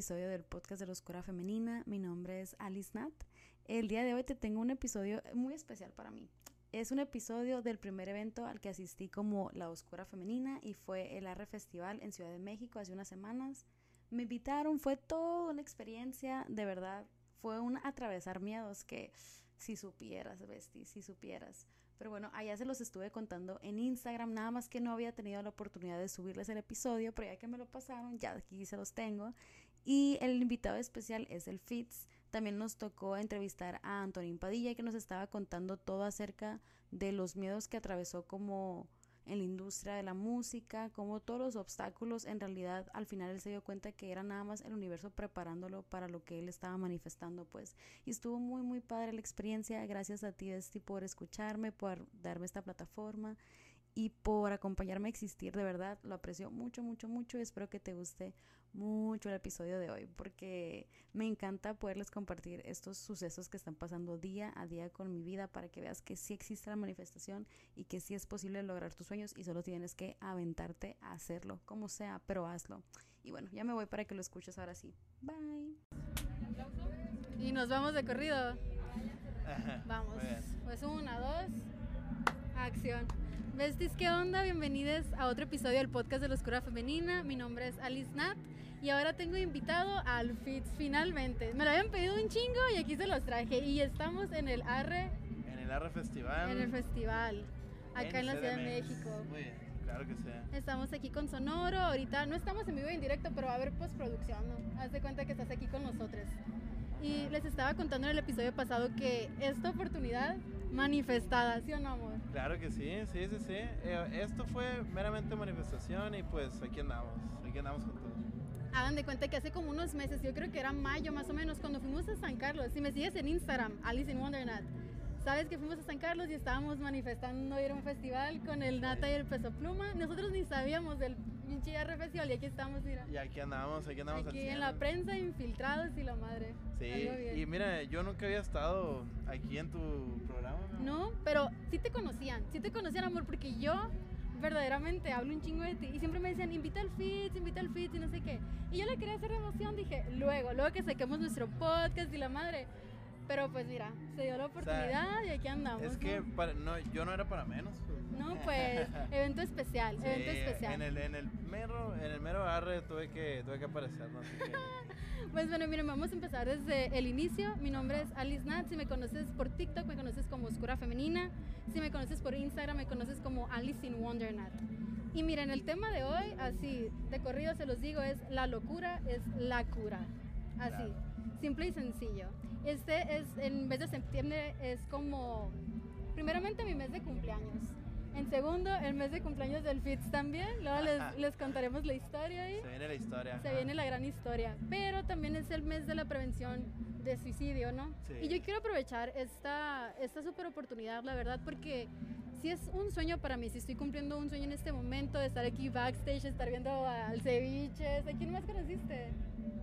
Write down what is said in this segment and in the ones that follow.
episodio del podcast de la Oscura Femenina. Mi nombre es Alice Nat. El día de hoy te tengo un episodio muy especial para mí. Es un episodio del primer evento al que asistí como La Oscura Femenina y fue el Arre Festival en Ciudad de México hace unas semanas. Me invitaron, fue toda una experiencia, de verdad, fue un atravesar miedos que si supieras, Besti, si supieras. Pero bueno, allá se los estuve contando en Instagram, nada más que no había tenido la oportunidad de subirles el episodio, pero ya que me lo pasaron, ya aquí se los tengo. Y el invitado especial es el Fitz. También nos tocó entrevistar a Antonín Padilla, que nos estaba contando todo acerca de los miedos que atravesó como en la industria de la música, como todos los obstáculos, en realidad al final él se dio cuenta que era nada más el universo preparándolo para lo que él estaba manifestando, pues. Y estuvo muy, muy padre la experiencia. Gracias a ti, Esti, por escucharme, por darme esta plataforma y por acompañarme a existir, de verdad, lo aprecio mucho, mucho, mucho espero que te guste mucho el episodio de hoy porque me encanta poderles compartir estos sucesos que están pasando día a día con mi vida para que veas que sí existe la manifestación y que sí es posible lograr tus sueños y solo tienes que aventarte a hacerlo, como sea, pero hazlo. Y bueno, ya me voy para que lo escuches ahora sí. Bye. Y nos vamos de corrido. Vamos. Pues una, dos, acción. Besties, ¿qué onda? Bienvenidos a otro episodio del podcast de la Oscura Femenina. Mi nombre es Alice Nat y ahora tengo invitado al Fitz finalmente. Me lo habían pedido un chingo y aquí se los traje. Y estamos en el Arre. En el Arre Festival. En el festival, acá en, la Ciudad de México. Muy bien, claro que sí. Estamos aquí con Sonoro. Ahorita no estamos en vivo en directo, pero va a haber postproducción, ¿no? Haz de cuenta que estás aquí con nosotros. Y les estaba contando en el episodio pasado que esta oportunidad manifestada, ¿sí o no, amor? Claro que sí, sí, sí, sí. Eh, esto fue meramente manifestación y pues aquí andamos, aquí andamos con todo. Hagan de cuenta que hace como unos meses, yo creo que era mayo más o menos, cuando fuimos a San Carlos, si me sigues en Instagram, Alice in Wondernat, sabes que fuimos a San Carlos y estábamos manifestando ir a un festival con el Nata y el Peso Pluma. Nosotros ni sabíamos del pinche Festival y aquí estamos, mira. Y aquí andamos, aquí andamos Aquí en la prensa, infiltrados y la madre. Sí, y mira, yo nunca había estado aquí en tu programa. No, pero sí te conocían, sí te conocían, amor, porque yo verdaderamente hablo un chingo de ti y siempre me decían, invita al Fitz, invita al Fitz y no sé qué. Y yo le quería hacer emoción, dije, luego, luego que saquemos nuestro podcast y la madre. Pero pues mira, se dio la oportunidad y aquí andamos. Es que no, yo no era para menos. Pues. No, pues, evento especial, evento especial. En el, en el mero, en el mero arre tuve que, tuve que aparecer, ¿no? pues bueno, miren, vamos a empezar desde el inicio. Mi nombre es Alice Nat. Si me conoces por TikTok, me conoces como Oscura Femenina. Si me conoces por Instagram, me conoces como Alice in Wonder Nat. Y miren, el tema de hoy, así, de corrido se los digo, es la locura es la cura. Así, simple y sencillo. Este es, en vez de septiembre, es como, primeramente mi mes de cumpleaños. En segundo, el mes de cumpleaños del FITS también. Luego les, les, contaremos la historia ahí. Se viene la historia. Se viene la gran historia. Pero también es el mes de la prevención de suicidio, ¿no? Sí. Y yo quiero aprovechar esta, esta super oportunidad, la verdad, porque si es un sueño para mí, si estoy cumpliendo un sueño en este momento de estar aquí backstage, estar viendo al ceviche. ¿A quién más conociste?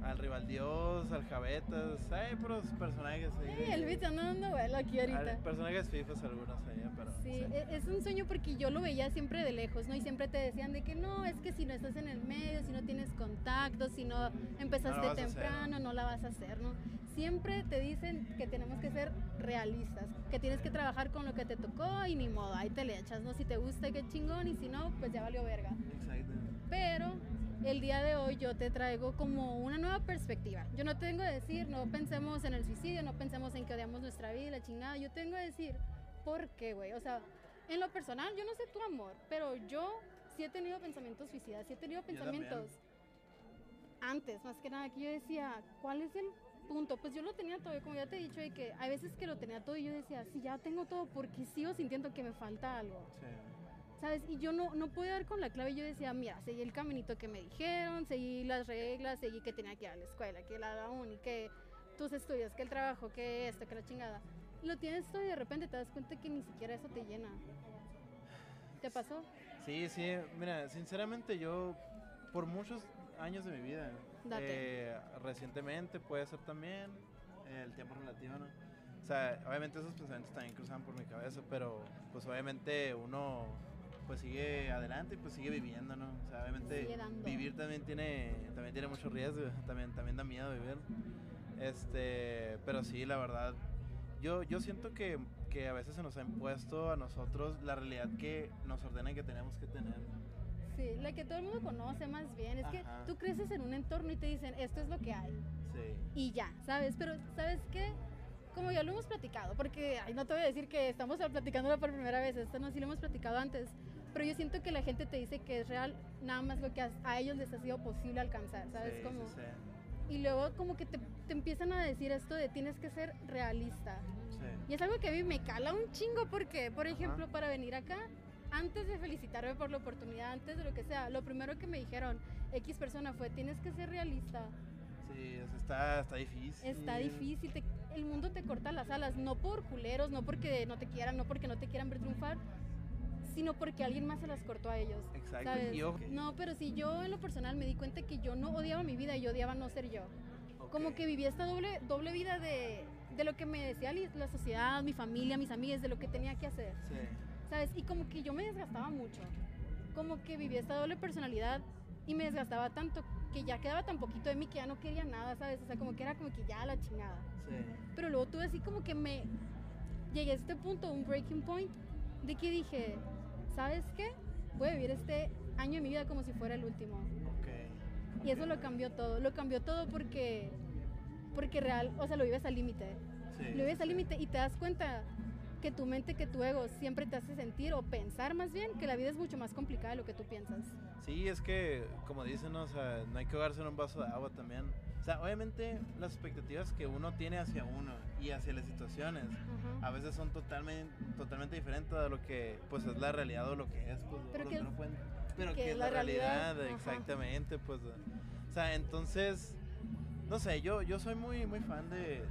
al Rival Dios, al Javetas, hay puros personajes ahí. Sí, el bicho anda dando vuelo aquí ahorita. personajes fifos algunos ahí, pero. Sí, e, es un sueño porque yo lo veía siempre de lejos, ¿no? Y siempre te decían de que no, es que si no estás en el medio, si no tienes contacto, si no empezaste temprano, no la vas a hacer, ¿no? Siempre te dicen que tenemos que ser realistas, que tienes que trabajar con lo que te tocó y ni modo, ahí te le echas, ¿no? Si te gusta, qué chingón, y si no, pues ya valió verga. Exacto. Pero el día de hoy yo te traigo como una nueva perspectiva. Yo no tengo que decir, no pensemos en el suicidio, no pensemos en que odiamos nuestra vida, la chingada. Yo tengo que decir, ¿por qué, güey? O sea, en lo personal, yo no sé tu amor, pero yo sí he tenido pensamientos suicidas, sí he tenido pensamientos antes, más que nada, que yo decía, ¿cuál es el punto? Pues yo lo tenía todo, como ya te he dicho, de que hay veces que lo tenía todo y yo decía, si ya tengo todo, ¿por qué sigo sintiendo que me falta algo? Sí. ¿sabes? Y yo no, no podía dar con la clave. Yo decía, mira, seguí el caminito que me dijeron, seguí las reglas, seguí que tenía que ir a la escuela, que la uni, que tus estudios, que el trabajo, que esto, que la chingada. Lo tienes todo y de repente te das cuenta que ni siquiera eso te llena. ¿Te pasó? Sí, sí. Mira, sinceramente yo, por muchos años de mi vida, eh, recientemente puede ser también, el tiempo relativo, ¿no? O sea, obviamente esos pensamientos también cruzaban por mi cabeza, pero pues obviamente uno pues sigue adelante y pues sigue viviendo, ¿no? O sea, obviamente vivir también tiene, también tiene mucho riesgo, también, también da miedo vivir. Este, pero sí, la verdad, yo, yo siento que, que a veces se nos ha impuesto a nosotros la realidad que nos ordenan que tenemos que tener. Sí, la que todo el mundo conoce más bien. Es que tú creces en un entorno y te dicen, esto es lo que hay. Sí. Y ya, ¿sabes? Pero, ¿sabes qué? Como ya lo hemos platicado, porque ay, no te voy a decir que estamos platicándolo por primera vez, esto no, sí lo hemos platicado antes, pero yo siento que la gente te dice que es real nada más lo que a, ellos les ha sido posible alcanzar, ¿sabes? Sí, como, sí, Y luego como que te, te, empiezan a decir esto de tienes que ser realista. Y es algo que a mí me cala un chingo porque, por ejemplo, para venir acá, antes de felicitarme por la oportunidad, antes de lo que sea, lo primero que me dijeron X persona fue, tienes que ser realista. Sí, está, está difícil. Está difícil, el mundo te corta las alas, no por culeros, no porque no te quieran, no porque no te quieran ver triunfar, sino porque alguien más se las cortó a ellos. Exacto. No, pero si yo en lo personal me di cuenta que yo no odiaba mi vida y yo odiaba no ser yo. Como que vivía esta doble, doble vida de, de lo que me decía la sociedad, mi familia, mis amigas, de lo que tenía que hacer. Sí. ¿sabes? Y como que yo me desgastaba mucho, como que vivía esta doble personalidad y me desgastaba tanto que ya quedaba tan poquito de mí que ya no quería nada, ¿sabes? O sea, como que era como que ya la chingada. Sí. Pero luego tuve así como que me llegué a este punto, un breaking point, de que dije, ¿sabes qué? Voy a vivir este año de mi vida como si fuera el último. Okay. Y eso lo cambió todo, lo cambió todo porque, porque real, o sea, lo vives al límite. Sí, lo vives al límite y te das cuenta que tu mente, que tu ego siempre te hace sentir o pensar más bien que la vida es mucho más complicada de lo que tú piensas. Sí, es que, como dicen, o sea, no hay que ahogarse en un vaso de agua también. Sea, obviamente las expectativas que uno tiene hacia uno y hacia las situaciones a veces son totalmente, totalmente diferentes a lo que pues es la realidad o lo que es, pues, pero que, pero que, es la realidad, exactamente, pues. O sea, entonces, no sé, yo, yo soy muy, muy fan de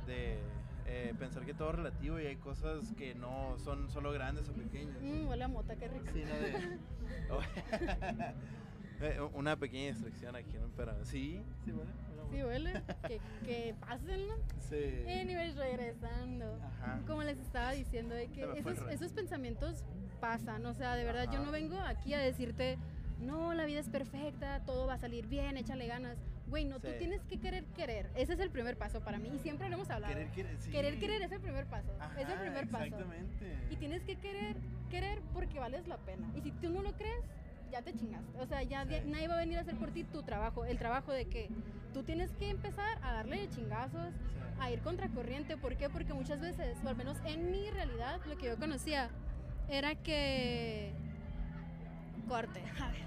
eh, pensar que todo es relativo y hay cosas que no son solo grandes o pequeñas. Huele a mota, qué rico. Sí, eh, una pequeña distracción aquí, ¿no? Pero sí, sí huele. Sí huele, que, que pasen, ¿no? Sí. Anyways, regresando. Ajá. Como les estaba diciendo, de que esos, esos, pensamientos pasan, o sea, de verdad, yo no vengo aquí a decirte, no, la vida es perfecta, todo va a salir bien, échale ganas Güey, no, tú tienes que querer querer. Ese es el primer paso para mí. Y siempre lo hemos hablado. Querer querer, sí. querer, querer es el primer paso. es el primer paso. Exactamente. Y tienes que querer querer porque vales la pena. Y si tú no lo crees, ya te chingaste. O sea, ya nadie va a venir a hacer por ti tu trabajo. El trabajo de que tú tienes que empezar a darle chingazos, a ir contracorriente. ¿Por qué? Porque muchas veces, o al menos en mi realidad, lo que yo conocía era que. Corte. A ver.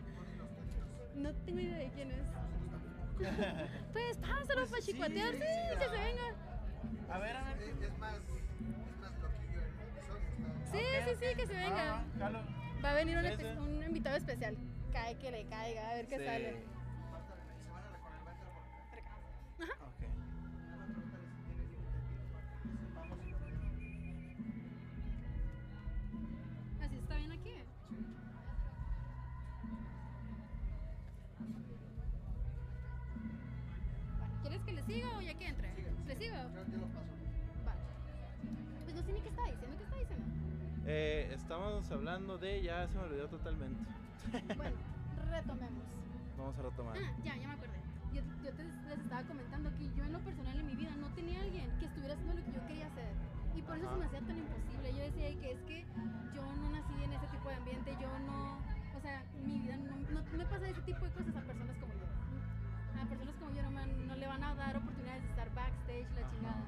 No tengo idea de quién es. pues pásalo para chicuatear, sí, que se venga. A ver, a ver. Es más, es más loquillo el Sí, sí, sí, que se venga. Va a venir un, un, invitado especial. Cae que le caiga, a ver qué sale. Estamos hablando de. Ya se me olvidó totalmente. bueno, retomemos. Vamos a retomar. Ah, ya, ya me acordé. Yo, yo te, les estaba comentando que yo en lo personal en mi vida no tenía alguien que estuviera haciendo lo que yo quería hacer. Y por eso se me hacía tan imposible. Yo decía que es que yo no nací en ese tipo de ambiente, yo no, o sea, mi vida no, no me pasa ese tipo de cosas a personas como yo a personas como yo no, le van a dar oportunidades de estar backstage, la chingada.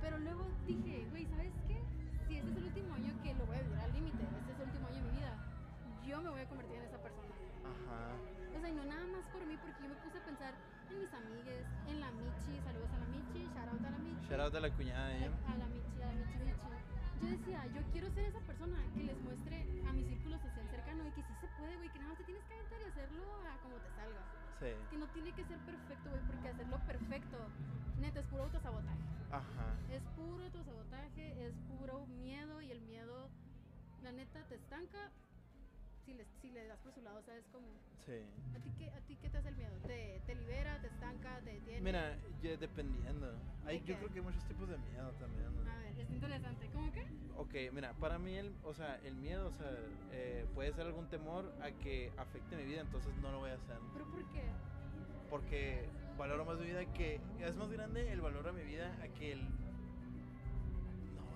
Pero luego dije, güey, ¿sabes qué? Si este es el último año que lo voy a vivir al límite, este es el último año de mi vida, yo me voy a convertir en esa persona. Ajá. O sea, y no nada más por mí, porque yo me puse a pensar en mis amigues, en la Michi, saludos a la Michi, shout out a la Michi. Shout out a la cuñada de ella. A la Michi, a la Michi Michi. Yo decía, yo quiero ser esa persona que les muestre a mi círculo social cercano y que sí se puede, güey, que nada más te tienes que aventar y hacerlo a como te salga. Que no tiene que ser perfecto, güey, porque hacerlo perfecto, neta, es puro autosabotaje. Ajá. Es puro autosabotaje, estanca si le, si le das por su lado, ¿sabes cómo? Sí. ¿A ti, qué, ¿A ti qué te hace el miedo? ¿Te, te libera, te estanca, te detiene? Mira, dependiendo. Hay, yo creo que hay muchos tipos de miedo también. A ver, es interesante. ¿Cómo que? Ok, mira, para mí, el, o sea, el miedo, o sea, eh, puede ser algún temor a que afecte mi vida, entonces no lo voy a hacer. ¿Pero por qué? Porque valoro más mi vida que... Es más grande el valor a mi vida a que el...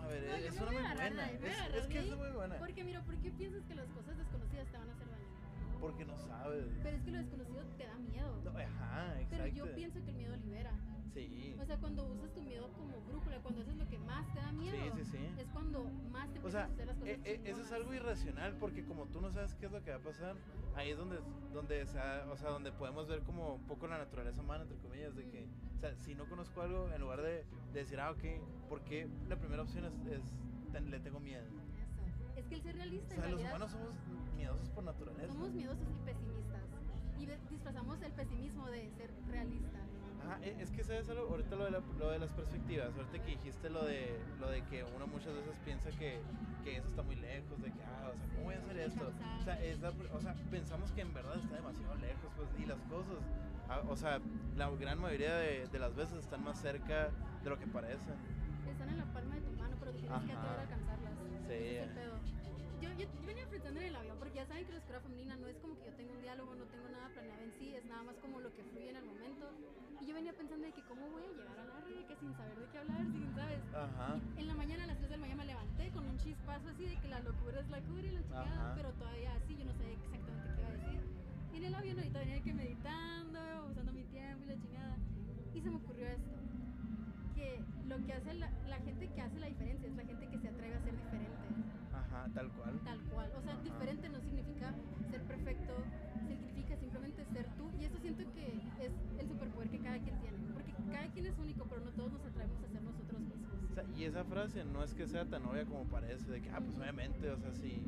No, a ver, es una muy buena. Es, que es muy buena. Porque mira, ¿por qué piensas que las cosas desconocidas te van a hacer daño? Porque no sabes. Pero es que lo desconocido te da miedo. ajá, exacto. Pero yo pienso que el miedo libera. Sí. O sea, cuando usas tu brújula, cuando haces lo que más te da miedo, sí, sí, sí. es cuando más te o sea, hacer las cosas. Eh, eso es algo irracional porque como tú no sabes qué es lo que va a pasar, ahí es donde, donde, o sea, donde podemos ver como un poco la naturaleza humana, entre comillas, de que, o sea, si no conozco algo, en lugar de, decir, ah, ok, porque la primera opción es, es le tengo miedo. Eso. Es que el ser realista. O sea, los humanos somos miedosos por naturaleza. Somos miedosos y pesimistas. Y disfrazamos el pesimismo de ser realista. Ajá, e, es que sabes algo, ahorita lo de, lo de las perspectivas, ahorita que dijiste lo de, lo de que uno muchas veces piensa que, que eso está muy lejos, de que, ah, o sea, ¿cómo voy a hacer esto? O sea, es o sea, pensamos que en verdad está demasiado lejos, pues, y las cosas, ah, o sea, la gran mayoría de, de, las veces están más cerca de lo que parecen. Están en la palma de tu mano, pero tienes que atrever a alcanzarlas. Sí. Yo, yo, venía pensando en el avión, porque ya saben que la escuela femenina no es como que yo tengo un diálogo, no tengo nada planeado en sí, es nada más como lo que fluye en el momento. Y yo venía pensando de que cómo voy a llegar a la red, que sin saber de qué hablar, sin, ¿sabes? Ajá. en la mañana, a las 3 de la mañana me levanté con un chispazo así de que la locura es la cura y la chingada, pero todavía así, yo no sabía exactamente qué iba a decir. Y en el avión ahorita venía que meditando, usando mi tiempo y la chingada. Y se me ocurrió esto, que lo que hace la, la gente que hace la diferencia es la gente que se atreve a ser diferente. Ajá, tal cual. Tal cual. O sea, diferente no significa ser perfecto, significa simplemente ser tú. Y eso siento que es el superpoder que cada quien tiene. Porque cada quien es único, pero no todos nos atrevemos a ser nosotros mismos. O sea, y esa frase no es que sea tan obvia como parece, de que, ah, pues obviamente, o sea, si,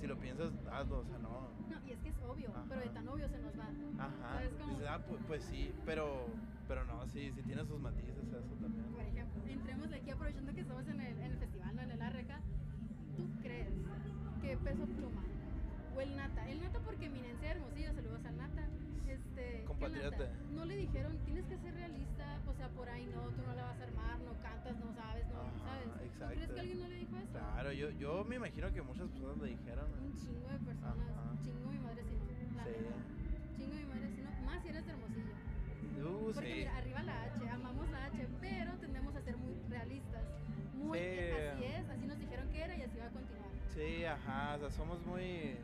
si lo piensas, hazlo, o sea, no. No, y es que es obvio, pero de tan obvio se nos va. Ajá. Dices, ah, pues, pues, sí, pero, pero no, sí, sí tiene sus matices eso también. Por ejemplo, entremos de aquí aprovechando que estamos en el, en el festival, ¿no? en el Arreca tú crees que Peso Pluma o el Nata, el Nata porque eminencia Hermosillo, saludos al Nata, este, compatriota, no le dijeron tienes que o sea, por ahí no, tú no la vas a armar, no cantas, no sabes, no sabes. Exacto. crees que alguien no le dijo eso? Claro, yo, yo me imagino que muchas personas le dijeron. Un chingo de personas, un chingo mi madre sí no, sí. chingo mi madre sí no, más si eres de Hermosillo. Uh, porque sí. mira, arriba la H, amamos la H, pero tendemos a ser muy realistas. Muy, así es, así nos dijeron que era y así va a continuar. Sí, ajá, o sea, somos muy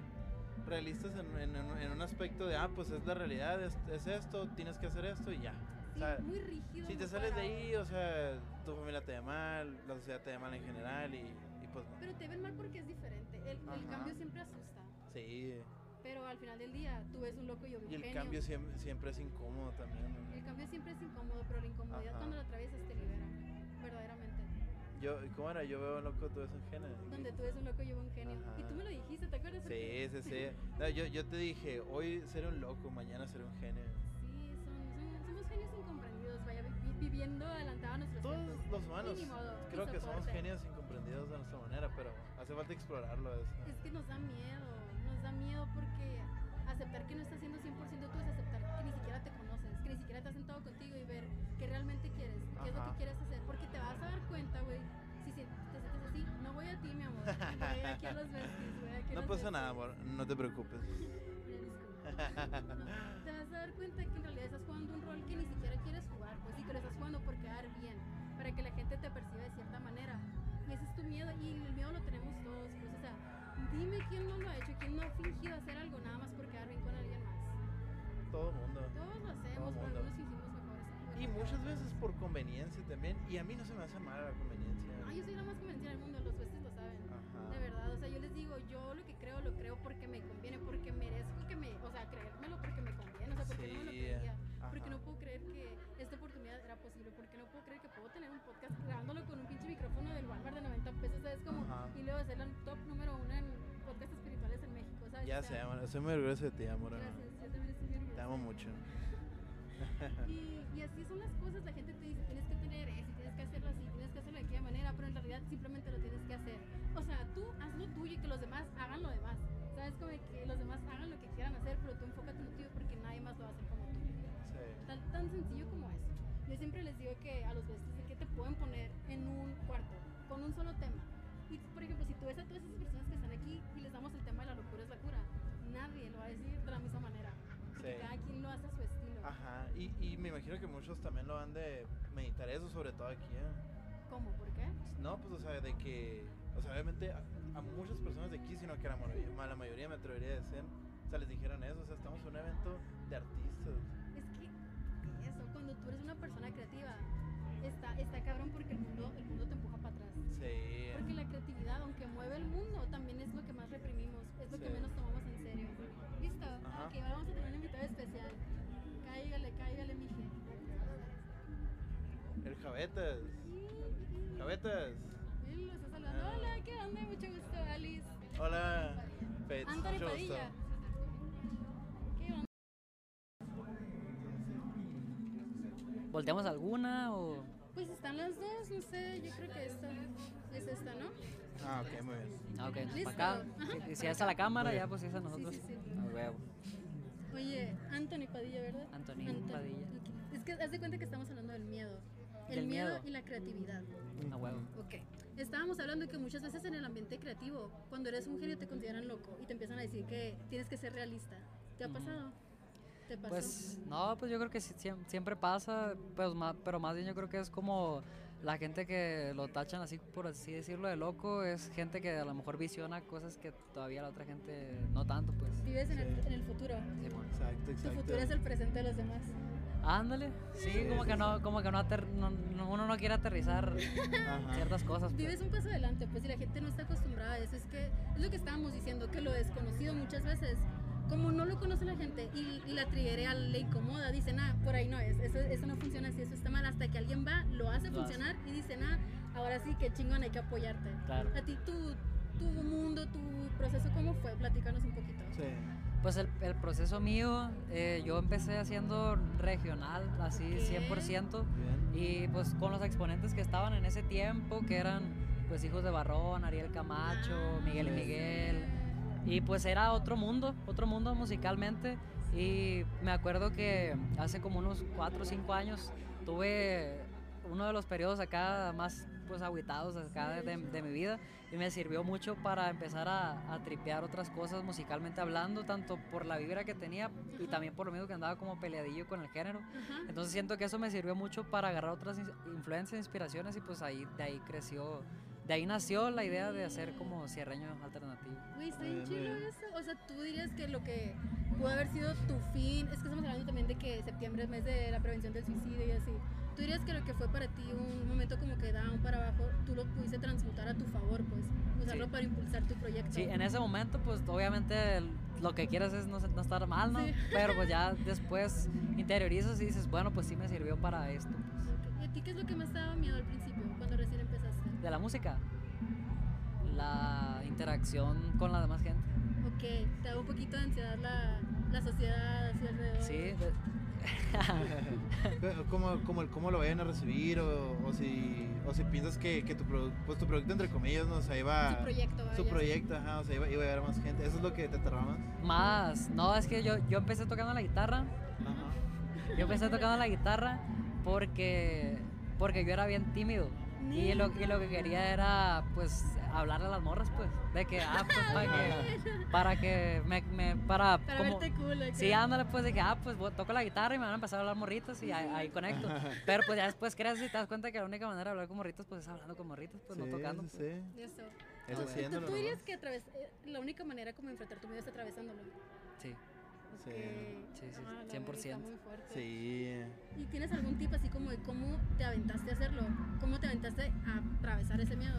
realistas en, en, un aspecto de, ah, pues es la realidad, es, esto, tienes que hacer esto y ya. Sí, muy rígido. Si te sales de ahí, o sea, tu familia te ve mal, la sociedad te ve mal en general y, y pues Pero te ven mal porque es diferente, el, el cambio siempre asusta. Sí. Pero al final del día, tú ves un loco y yo Y el cambio siempre, siempre, es incómodo también. El cambio siempre es incómodo, pero la incomodidad cuando la atraviesas te libera, verdaderamente. Yo, ¿Cómo era? Yo veo un loco, tú ves un genio. Donde tú ves un loco, yo veo un genio. Y tú me lo dijiste, ¿te acuerdas? Sí, sí, sí. No, yo, yo te dije, hoy seré un loco, mañana seré un genio. Viviendo adelantado a nuestros Todos tiempos. los humanos creo que somos genios incomprendidos de nuestra manera, pero hace falta explorarlo eso. Es que nos da miedo, nos da miedo porque aceptar que no estás siendo 100% tú es aceptar que ni siquiera te conoces, que ni siquiera te has sentado contigo y ver qué realmente quieres, qué es lo que quieres hacer, porque te vas a dar cuenta, güey, si, te sientes así, no voy a ti, mi amor, voy aquí a los vestis, güey. No pasa nada, amor, no te preocupes. No, te vas a dar cuenta que en realidad estás jugando un rol que ni siquiera lo estás jugando por quedar bien, para que la gente te perciba de cierta manera. Y ese es tu miedo, y el miedo lo tenemos todos, pues, o sea, dime quién no lo ha hecho, quién no ha fingido hacer algo nada más por quedar bien con alguien más. Todo mundo. Todos lo hacemos, pero algunos hicimos mejores. Y muchas veces por conveniencia también, y a mí no se me hace mal la conveniencia. Ah, yo soy la más convencida del mundo, puedo creer que puedo tener un podcast grabándolo con un pinche micrófono del Walmart de 90 pesos, ¿sabes? Como, y luego ser la top número uno en podcast espirituales en México, ¿sabes? Ya sé, amor, estoy muy orgulloso de ti, amor. Gracias, yo también estoy muy orgullosa. Te amo mucho. y, y así son las cosas, la gente te dice, tienes que tener eso, tienes que hacerlo así, tienes que hacerlo de aquella manera, pero en realidad simplemente lo tienes que hacer. O sea, tú haz lo tuyo y que los demás hagan lo demás. ¿Sabes? Como que los demás hagan lo que quieran hacer, pero tú enfócate en lo tuyo porque nadie más lo va a hacer como tú. Sí. Tan, tan sencillo como eso. Yo siempre les digo que a los besties que te pueden poner en un cuarto con un solo tema. Y por ejemplo, si tú ves a todas esas personas que están aquí y les damos el tema de la locura es la cura, nadie lo va a decir de la misma manera. Cada quien lo hace a su estilo. Ajá, y, y, me imagino que muchos también lo han de meditar eso, sobre todo aquí. ¿eh? ¿Cómo? ¿Por qué? No, pues o sea, de que, o sea, obviamente a, muchas personas de aquí, sino que a la, la mayoría me atrevería a decir, o sea, les dijeron eso, o sea, estamos en un evento de artistas. Tú eres una persona creativa, está, está cabrón porque el mundo, el mundo te empuja para atrás. Sí. Porque la creatividad, aunque mueve el mundo, también es lo que más reprimimos, es lo que menos tomamos en serio. ¿Listo? Ajá. Ok, ahora vamos a tener un invitado especial. Cáigale, cáigale, mije. El Javetas. Sí. Javetas. Él lo está saludando. Ah. Hola, ¿qué onda? Mucho gusto, Alice. Hola. Anthony Padilla. ¿Volteamos alguna o...? Pues están las dos, no sé, yo creo que esta es esta, ¿no? Ah, ok, muy bien. Ah, ok, ¿Listo? acá. Si, si está la cámara, ya pues esa nosotros. Sí, sí, sí. Oye, Anthony Padilla, ¿verdad? Anthony, Padilla. Es que haz de cuenta que estamos hablando del miedo. El miedo, y la creatividad. A huevo. Ok. Estábamos hablando de que muchas veces en el ambiente creativo, cuando eres un genio te consideran loco y te empiezan a decir que tienes que ser realista. ¿Te ha pasado? ¿Te pasó? Pues no, pues yo creo que siempre pasa, pues, pero más bien yo creo que es como la gente que lo tachan así, por así decirlo, de loco, es gente que a lo mejor visiona cosas que todavía la otra gente no tanto, pues. Vives en, el, en el, futuro. Sí, Exacto, exacto. Tu futuro es el presente de los demás. Ándale, sí, como que no, como que no, uno no quiere aterrizar ciertas cosas. Pues. Vives un paso adelante, pues si la gente no está acostumbrada a eso, es que es lo que estábamos diciendo, que lo desconocido muchas veces, como no lo conoce la gente y, la triguerea le incomoda, dicen, ah, por ahí no es, eso, eso no funciona así, eso está mal, hasta que alguien va, lo hace funcionar y dicen, ah, ahora sí, que chingón, hay que apoyarte. A ti, tu, tu mundo, tu proceso, ¿cómo fue? Platícanos un poquito. Sí. Pues el, el proceso mío, eh, yo empecé haciendo regional, así 100%, y pues con los exponentes que estaban en ese tiempo, que eran pues hijos de Barrón, Ariel Camacho, ah, Miguel y Miguel, y pues era otro mundo, otro mundo musicalmente, y me acuerdo que hace como unos 4 o 5 años tuve uno de los periodos acá más pues aguitados acá de, de, mi vida y me sirvió mucho para empezar a, a, tripear otras cosas musicalmente hablando, tanto por la vibra que tenía y también por lo mismo que andaba como peleadillo con el género. Entonces siento que eso me sirvió mucho para agarrar otras influencias, inspiraciones y pues ahí de ahí creció de ahí nació la idea de hacer como cierreño alternativo. Uy, está bien chido eso. O sea, tú dirías que lo que pudo haber sido tu fin, es que estamos hablando también de que septiembre es mes de la prevención del suicidio y así. ¿Tú dirías que lo que fue para ti un momento como que un para abajo, tú lo pudiste transmutar a tu favor, pues, usarlo para impulsar tu proyecto? Sí, en ese momento, pues, obviamente lo que quieres es no, no estar mal, ¿no? Pero pues ya después interiorizas y dices, bueno, pues sí me sirvió para esto. Pues. ¿Y a ti qué es lo que más te daba miedo al principio? De la música. La interacción con la demás gente. Ok, te da un poquito de ansiedad la, la sociedad así alrededor. Sí, ¿Cómo, cómo, cómo, lo vayan a recibir o, o, si, o si piensas que, que tu, pues tu producto, entre comillas, no, o iba... Su proyecto, Su proyecto, ajá, o sea, iba, iba, a llegar más gente. ¿Eso es lo que te aterraba más? Más, no, es que yo, yo empecé tocando la guitarra. Ajá. Yo empecé tocando la guitarra porque, porque yo era bien tímido. Y lo, y lo que quería era, pues, hablarle a las morras, pues, de que, ah, pues, para que, para que me, me para, para como, verte cool, sí, ándale, pues, de que, ah, pues, toco la guitarra y me van a empezar a hablar morritos y ahí, conecto, pero, pues, ya después crees y te das cuenta que la única manera de hablar con morritos, pues, es hablando con morritos, pues, no tocando. Sí, pues. sí. Eso. Eso ¿Tú, dirías que a través, eh, la única manera como enfrentar tu miedo es atravesándolo? Sí. Sí, sí, sí, 100%. Ah, muy fuerte. Sí. ¿Y tienes algún tip así como de cómo te aventaste a hacerlo? ¿Cómo te aventaste a atravesar ese miedo?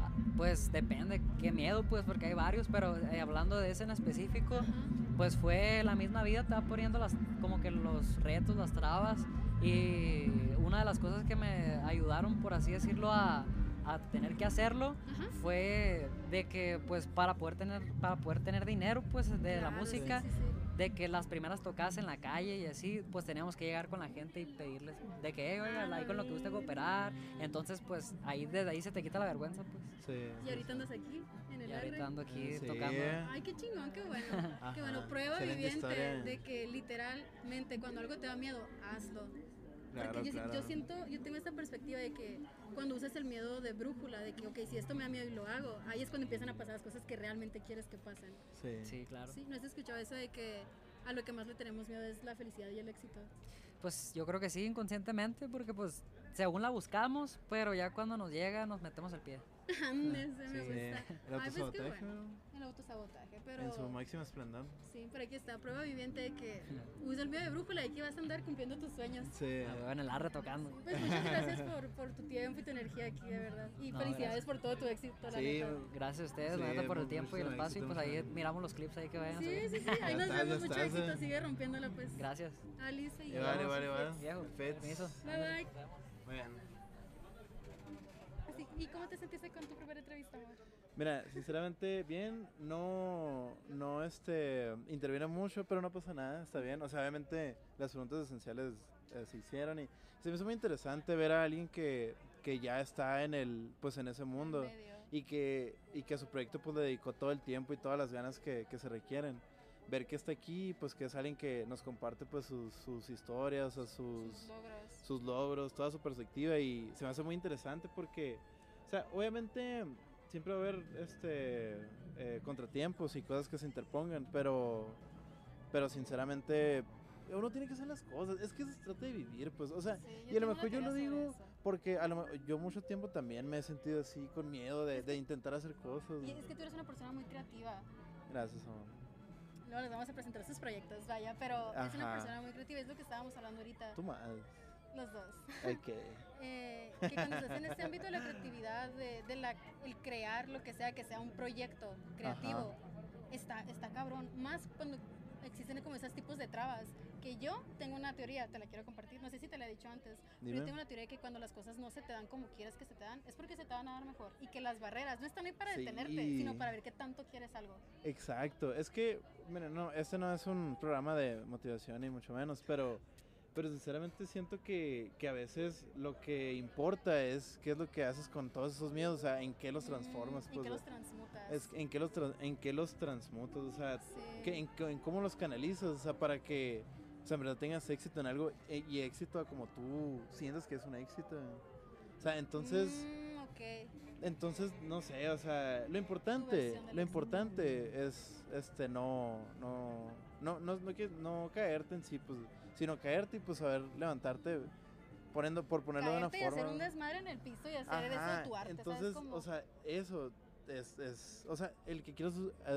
Ah, pues depende, qué miedo, pues, porque hay varios, pero eh, hablando de ese en específico, pues fue la misma vida, te va poniendo las, como que los retos, las trabas, y una de las cosas que me ayudaron, por así decirlo, a, a tener que hacerlo fue de que pues para poder tener para poder tener dinero pues de la música de que las primeras tocadas en la calle y así pues teníamos que llegar con la gente y pedirles de que oiga ahí con lo que guste cooperar entonces pues ahí desde ahí se te quita la vergüenza pues. Y ahorita andas aquí en el y ahorita ando aquí tocando. Ay qué chingón qué bueno. Qué bueno prueba viviente de que literalmente cuando algo te da miedo hazlo Porque yo, siento, yo tengo esta perspectiva de que cuando usas el miedo de brújula, de que, ok, si esto me da miedo y lo hago, ahí es cuando empiezan a pasar las cosas que realmente quieres que pasen. Sí, sí claro. Sí, ¿no has escuchado eso de que a lo que más le tenemos miedo es la felicidad y el éxito? Pues yo creo que sí, inconscientemente, porque pues según la buscamos, pero ya cuando nos llega nos metemos el pie. Andes, me gusta. El autosabotaje. el autosabotaje, pero... En su máxima esplendor. Sí, pero aquí está, prueba viviente de que usa el miedo de brújula y aquí vas a andar cumpliendo tus sueños. Sí. Ah, en el arre tocando. Pues muchas gracias por, por, tu tiempo y tu energía aquí, de verdad. Y felicidades por todo tu éxito, la Sí, gracias a ustedes, sí, por el tiempo y el espacio. Y pues ahí miramos los clips ahí que vayan. Sí, sí, sí, ahí nos vemos, mucho éxito, sigue rompiéndola pues. Gracias. Alice y Vale, vale, vale. Permiso. Bye, bye. Muy bien. ¿Y cómo te sentiste con tu primera entrevista, Mira, sinceramente, bien, no, no, este, interviene mucho, pero no pasa nada, está bien. O sea, obviamente las preguntas esenciales eh, se hicieron y se me hizo muy interesante ver a alguien que, que ya está en el, pues en ese mundo y que, y que a su proyecto pues le dedicó todo el tiempo y todas las ganas que, que se requieren. Ver que está aquí, pues que es alguien que nos comparte pues sus, sus historias, o sus, sus logros. sus logros, toda su perspectiva y se me hace muy interesante porque o sea, obviamente siempre va a haber este eh, contratiempos y cosas que se interpongan, pero pero sinceramente uno tiene que hacer las cosas, es que se trata de vivir, pues, o sea, y a lo mejor yo lo digo porque a lo, yo mucho tiempo también me he sentido así con miedo de, de intentar hacer cosas. Y es que tú eres una persona muy creativa. Gracias, amor. Luego les vamos a presentar sus proyectos, vaya, pero es una persona muy creativa, es lo que estábamos hablando ahorita. Tú mal. Los dos. Ok. eh, que cuando estás en este ámbito de la creatividad, de, de, la, el crear lo que sea, que sea un proyecto creativo, está, está cabrón. Más cuando existen como esos tipos de trabas. Que yo tengo una teoría, te la quiero compartir, no sé si te la he dicho antes, pero yo tengo una teoría de que cuando las cosas no se te dan como quieres que se te dan, es porque se te van a dar mejor. Y que las barreras no están ahí para detenerte, sino para ver qué tanto quieres algo. Exacto, es que, mira, no, este no es un programa de motivación ni mucho menos, pero pero sinceramente siento que, que, a veces lo que importa es qué es lo que haces con todos esos miedos, o sea, en qué los transformas. ¿En pues, qué los transmutas? Es, en, qué los en qué los transmutas, o sea, que, en, en, cómo los canalizas, o sea, para que o sea, en verdad tengas éxito en algo e, y éxito como tú sientes que es un éxito. O sea, entonces... Mm, okay. Entonces, no sé, o sea, lo importante, lo importante es este no no no no no, no caerte en sí, pues sino caerte y pues saber levantarte poniendo por ponerlo de una forma. Y hacer un desmadre en el piso y hacer eso tu arte. Entonces, o sea, eso es, es, o sea, el que quiera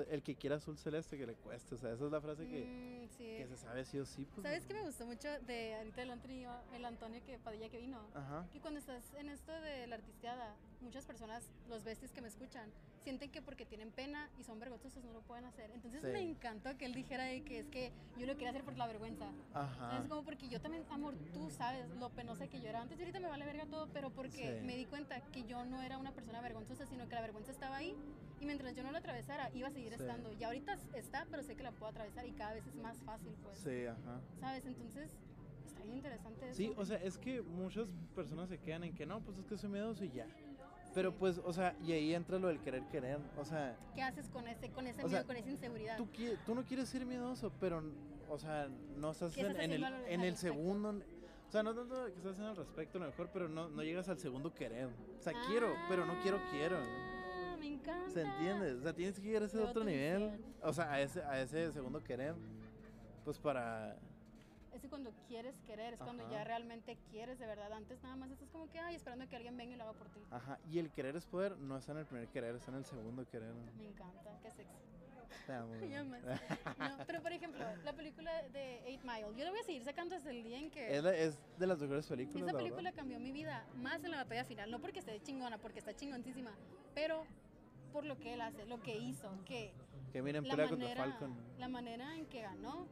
el que quiera azul celeste que le cueste, o sea, esa es la frase que, mm, que se sabe sí o sí. Pues, ¿Sabes qué me gustó mucho de ahorita el Antonio, el Antonio que Padilla que vino? Ajá. Que cuando estás en esto de la artisteada, muchas personas, los besties que me escuchan, sienten que porque tienen pena y son vergonzosos no lo pueden hacer. Entonces me encantó que él dijera de que es que yo lo quería hacer por la vergüenza. Ajá. Es como porque yo también, amor, tú sabes lo penosa que yo era antes y ahorita me vale verga todo, pero porque me di cuenta que yo no era una persona vergonzosa, sino que la vergüenza estaba ahí y mientras yo no la atravesara iba a seguir estando. Y ahorita está, pero sé que la puedo atravesar y cada vez es más fácil, pues. Sí, ajá. ¿Sabes? Entonces está bien interesante eso. Sí, o sea, es que muchas personas se quedan en que no, pues es que soy miedoso y ya. Pero pues, o sea, y ahí entra lo del querer querer, o sea... ¿Qué haces con ese, con ese miedo, con esa inseguridad? Tú, tú no quieres ser miedoso, pero, o sea, no estás, en, el, en el segundo... O sea, no tanto que estás haciendo al respecto a lo mejor, pero no, no llegas al segundo querer. O sea, quiero, pero no quiero, quiero. Ah, me encanta. ¿Se entiende? O sea, tienes que llegar a ese otro nivel. O sea, a ese, a ese segundo querer. Pues para es cuando quieres querer, es cuando ya realmente quieres de verdad. Antes nada más estás como que, ay, esperando que alguien venga y lo haga por ti. Ajá, y el querer es poder, no está en el primer querer, está en el segundo querer. Me encanta, qué sexy. Te amo. no, pero por ejemplo, la película de Eight Mile, yo la voy a seguir sacando desde el día en que... Es, es de las mejores películas. Esa película cambió mi vida, más en la batalla final, no porque esté chingona, porque está chingoncísima, pero por lo que él hace, lo que hizo, que... Que miren, Falcon. La manera en que ganó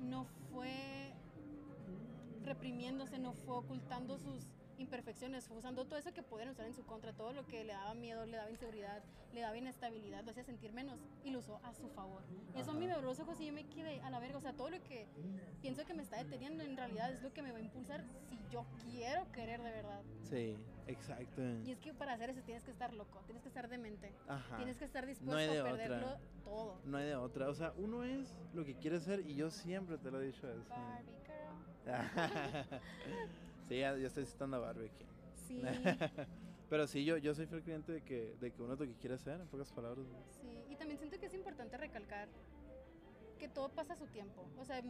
no fue reprimiéndose, no fue ocultando sus, imperfecciones, usando todo eso que pueden usar en su contra, todo lo que le daba miedo, le daba inseguridad, le daba inestabilidad, lo hacía sentir menos y lo usó a su favor. Y eso a mí me abrió los ojos y yo me quedé a la verga, o sea, todo lo que pienso que me está deteniendo en realidad es lo que me va a impulsar si yo quiero querer de verdad. Sí, exacto. Y es que para hacer eso tienes que estar loco, tienes que estar demente, tienes que estar dispuesto a perderlo todo. No hay de otra, o sea, uno es lo que quiere ser y yo siempre te lo he dicho eso. Barbie girl. sí, ya, estoy citando a Barbie aquí. Sí. Pero sí, yo, yo soy fiel cliente de que, de que uno es lo que quiere ser, en pocas palabras. Sí, y también siento que es importante recalcar que todo pasa a su tiempo. O sea,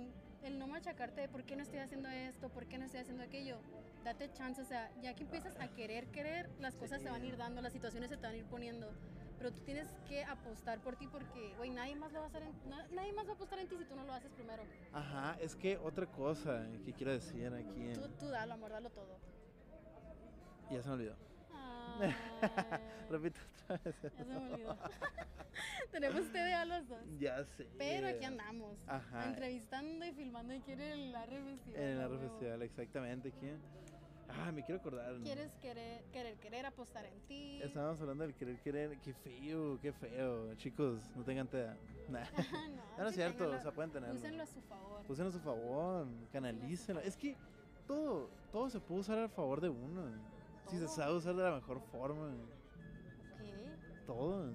el no machacarte de por qué no estoy haciendo esto, por qué no estoy haciendo aquello. Date chance, o sea, ya que empiezas a querer, querer, las cosas se van a ir dando, las situaciones se te van a ir poniendo. Pero tú tienes que apostar por ti porque, güey, nadie más lo va a hacer nadie más va a apostar en ti si tú no lo haces primero. Ajá, es que otra cosa que quiero decir aquí. Tú, tú dalo, amor, dalo todo. Ya se me olvidó. Repito otra vez. Ya se me olvidó. Tenemos TDA los dos. Ya sé. Pero aquí andamos. Ajá. Entrevistando y filmando aquí en el Arre Festival. En el Festival, exactamente. ¿Quién? Ah, me quiero acordar. ¿Quieres querer, querer, querer apostar en ti? Estábamos hablando del querer, querer. Qué feo, qué feo. Chicos, no tengan TDA. no, no, es cierto, o sea, pueden tenerlo. Úsenlo a su favor. Úsenlo a su favor, canalícenlo. Es que todo, todo se puede usar a favor de uno. Si se sabe usar de la mejor forma. ¿Qué? Todo.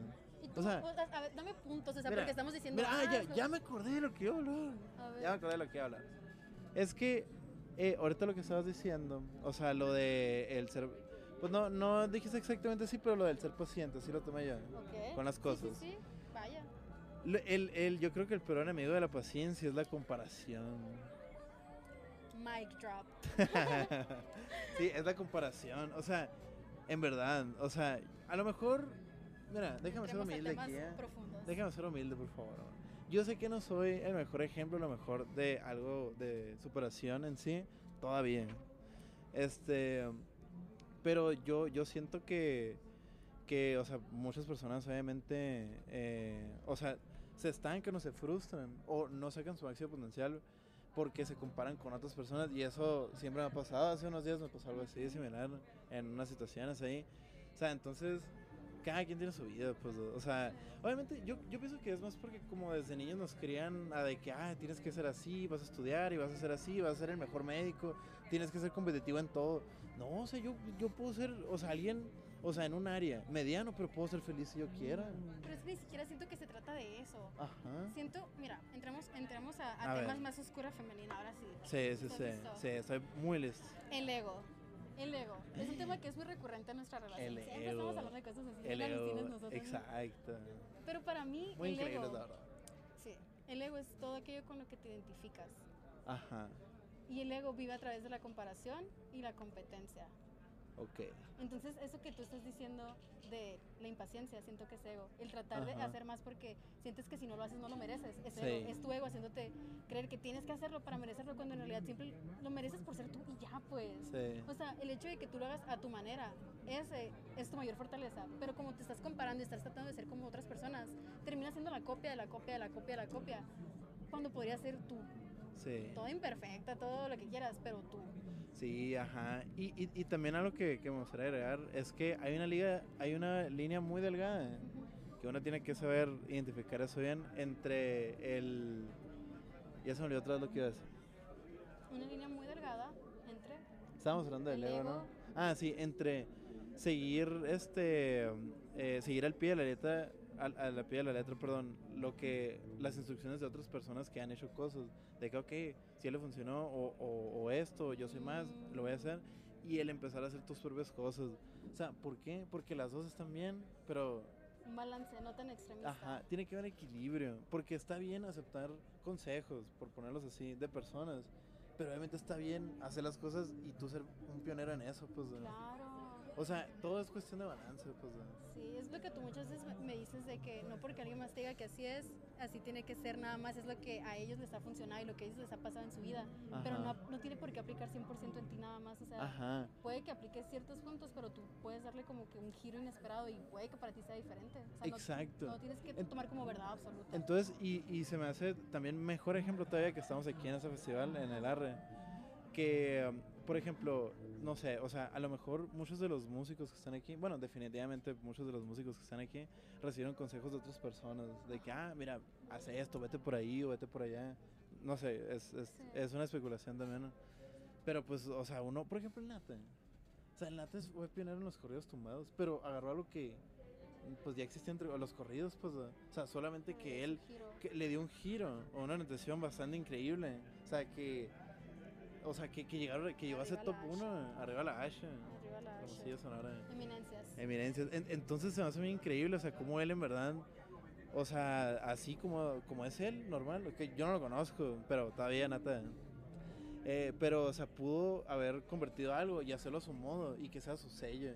o sea, a ver, dame puntos, o sea, porque estamos diciendo. Mira, ah, ya, ya, me acordé de lo que iba a hablar. Ya me acordé de lo que iba a hablar. Es que eh, ahorita lo que estabas diciendo, o sea, lo de el ser. Pues no, no dijiste exactamente así, pero lo del ser paciente, así lo tomé yo. Con las cosas. Sí, sí, vaya. El, el, yo creo que el peor enemigo de la paciencia es la comparación. Mic drop. sí, es la comparación. O sea, en verdad, o sea, a lo mejor, mira, déjame ser humilde aquí. ¿eh? Déjame ser humilde, por favor. Yo sé que no soy el mejor ejemplo, lo mejor de algo de superación en sí, todavía. Este, pero yo, yo siento que, que, o sea, muchas personas obviamente, eh, o sea, se estancan o se frustran o no sacan su máximo potencial porque se comparan con otras personas y eso siempre me ha pasado. Hace unos días me pasó algo así similar en unas situaciones ahí. O sea, entonces cada quien tiene su vida, pues, o sea, obviamente yo, yo pienso que es más porque como desde niños nos crían a de que, ah, tienes que ser así, vas a estudiar y vas a ser así, vas a ser el mejor médico, tienes que ser competitivo en todo. No, o sea, yo, yo puedo ser, o sea, alguien o sea, en un área mediano, pero puedo ser feliz si yo quiera. Pero es que ni siquiera siento que se trata de eso. Ajá. Siento, mira, entramos, entramos a, temas más oscura femenina, ahora sí. Sí, sí, sí. Sí, estoy muy listo. El ego. El ego. Es un tema que es muy recurrente en nuestra relación. El Siempre ego. estamos hablando de cosas así. El ego. Nosotros, Exacto. Pero para mí, muy el increíble, ego. Sí. El ego es todo aquello con lo que te identificas. Ajá. Y el ego vive a través de la comparación y la competencia. Ok. Entonces, eso que tú estás diciendo de la impaciencia, siento que es ego. El tratar de hacer más porque sientes que si no lo haces no lo mereces. Es, ego, es tu ego haciéndote creer que tienes que hacerlo para merecerlo cuando en realidad siempre lo mereces por ser tú y ya, pues. O sea, el hecho de que tú lo hagas a tu manera, ese es tu mayor fortaleza. Pero como te estás comparando y estás tratando de ser como otras personas, terminas siendo la copia de la copia de la copia de la copia. Cuando podría ser tú. Sí. Todo imperfecta, todo lo que quieras, pero tú. Sí, ajá. Y, y, y también algo que, que, me gustaría agregar es que hay una liga, hay una línea muy delgada que uno tiene que saber identificar eso bien entre el ya se me olvidó otra vez lo que iba a decir. Una línea muy delgada entre Estábamos hablando del ego, ¿no? Ah, sí, entre seguir este eh, seguir al pie de la letra a, la pie de la letra, perdón, lo que las instrucciones de otras personas que han hecho cosas, de que, ok, si él le funcionó, o, o, esto, yo soy más, lo voy a hacer, y el empezar a hacer tus propias cosas. O sea, ¿por qué? Porque las dos están bien, pero... Un balance, no tan extremista. Ajá, tiene que haber equilibrio, porque está bien aceptar consejos, por ponerlos así, de personas, pero obviamente está bien hacer las cosas y tú ser un pionero en eso, pues. Claro. O sea, todo es cuestión de balance, pues. Sí, es lo que tú muchas veces me dices de que no porque alguien más te diga que así es, así tiene que ser nada más, es lo que a ellos les ha funcionado y lo que a ellos les ha pasado en su vida. Pero no, no, tiene por qué aplicar 100% en ti nada más, o sea, puede que apliques ciertos puntos, pero tú puedes darle como que un giro inesperado y puede que para ti sea diferente. Exacto. No, tienes que tomar como verdad absoluta. Entonces, y, y se me hace también mejor ejemplo todavía que estamos aquí en ese festival, en el Arre, que por ejemplo, no sé, o sea, a lo mejor muchos de los músicos que están aquí, bueno, definitivamente muchos de los músicos que están aquí recibieron consejos de otras personas, de que, ah, mira, hace esto, vete por ahí o vete por allá. No sé, es, es, es una especulación también. Pero pues, o sea, uno, por ejemplo, el Nate. O sea, el Nate fue pionero en los corridos tumbados, pero agarró algo que pues ya existía entre los corridos, pues, o sea, solamente que él le dio un giro o una notación bastante increíble. O sea, que o sea, que, que llegaron, que llegó a ser top 1 arriba la Asha. Arriba la Asha. Eminencias. Eminencias. entonces se me hace muy increíble, o sea, cómo él en verdad, o sea, así como, como es él, normal, que yo no lo conozco, pero todavía nada. Eh, pero, o sea, pudo haber convertido algo y hacerlo a su modo y que sea su sello.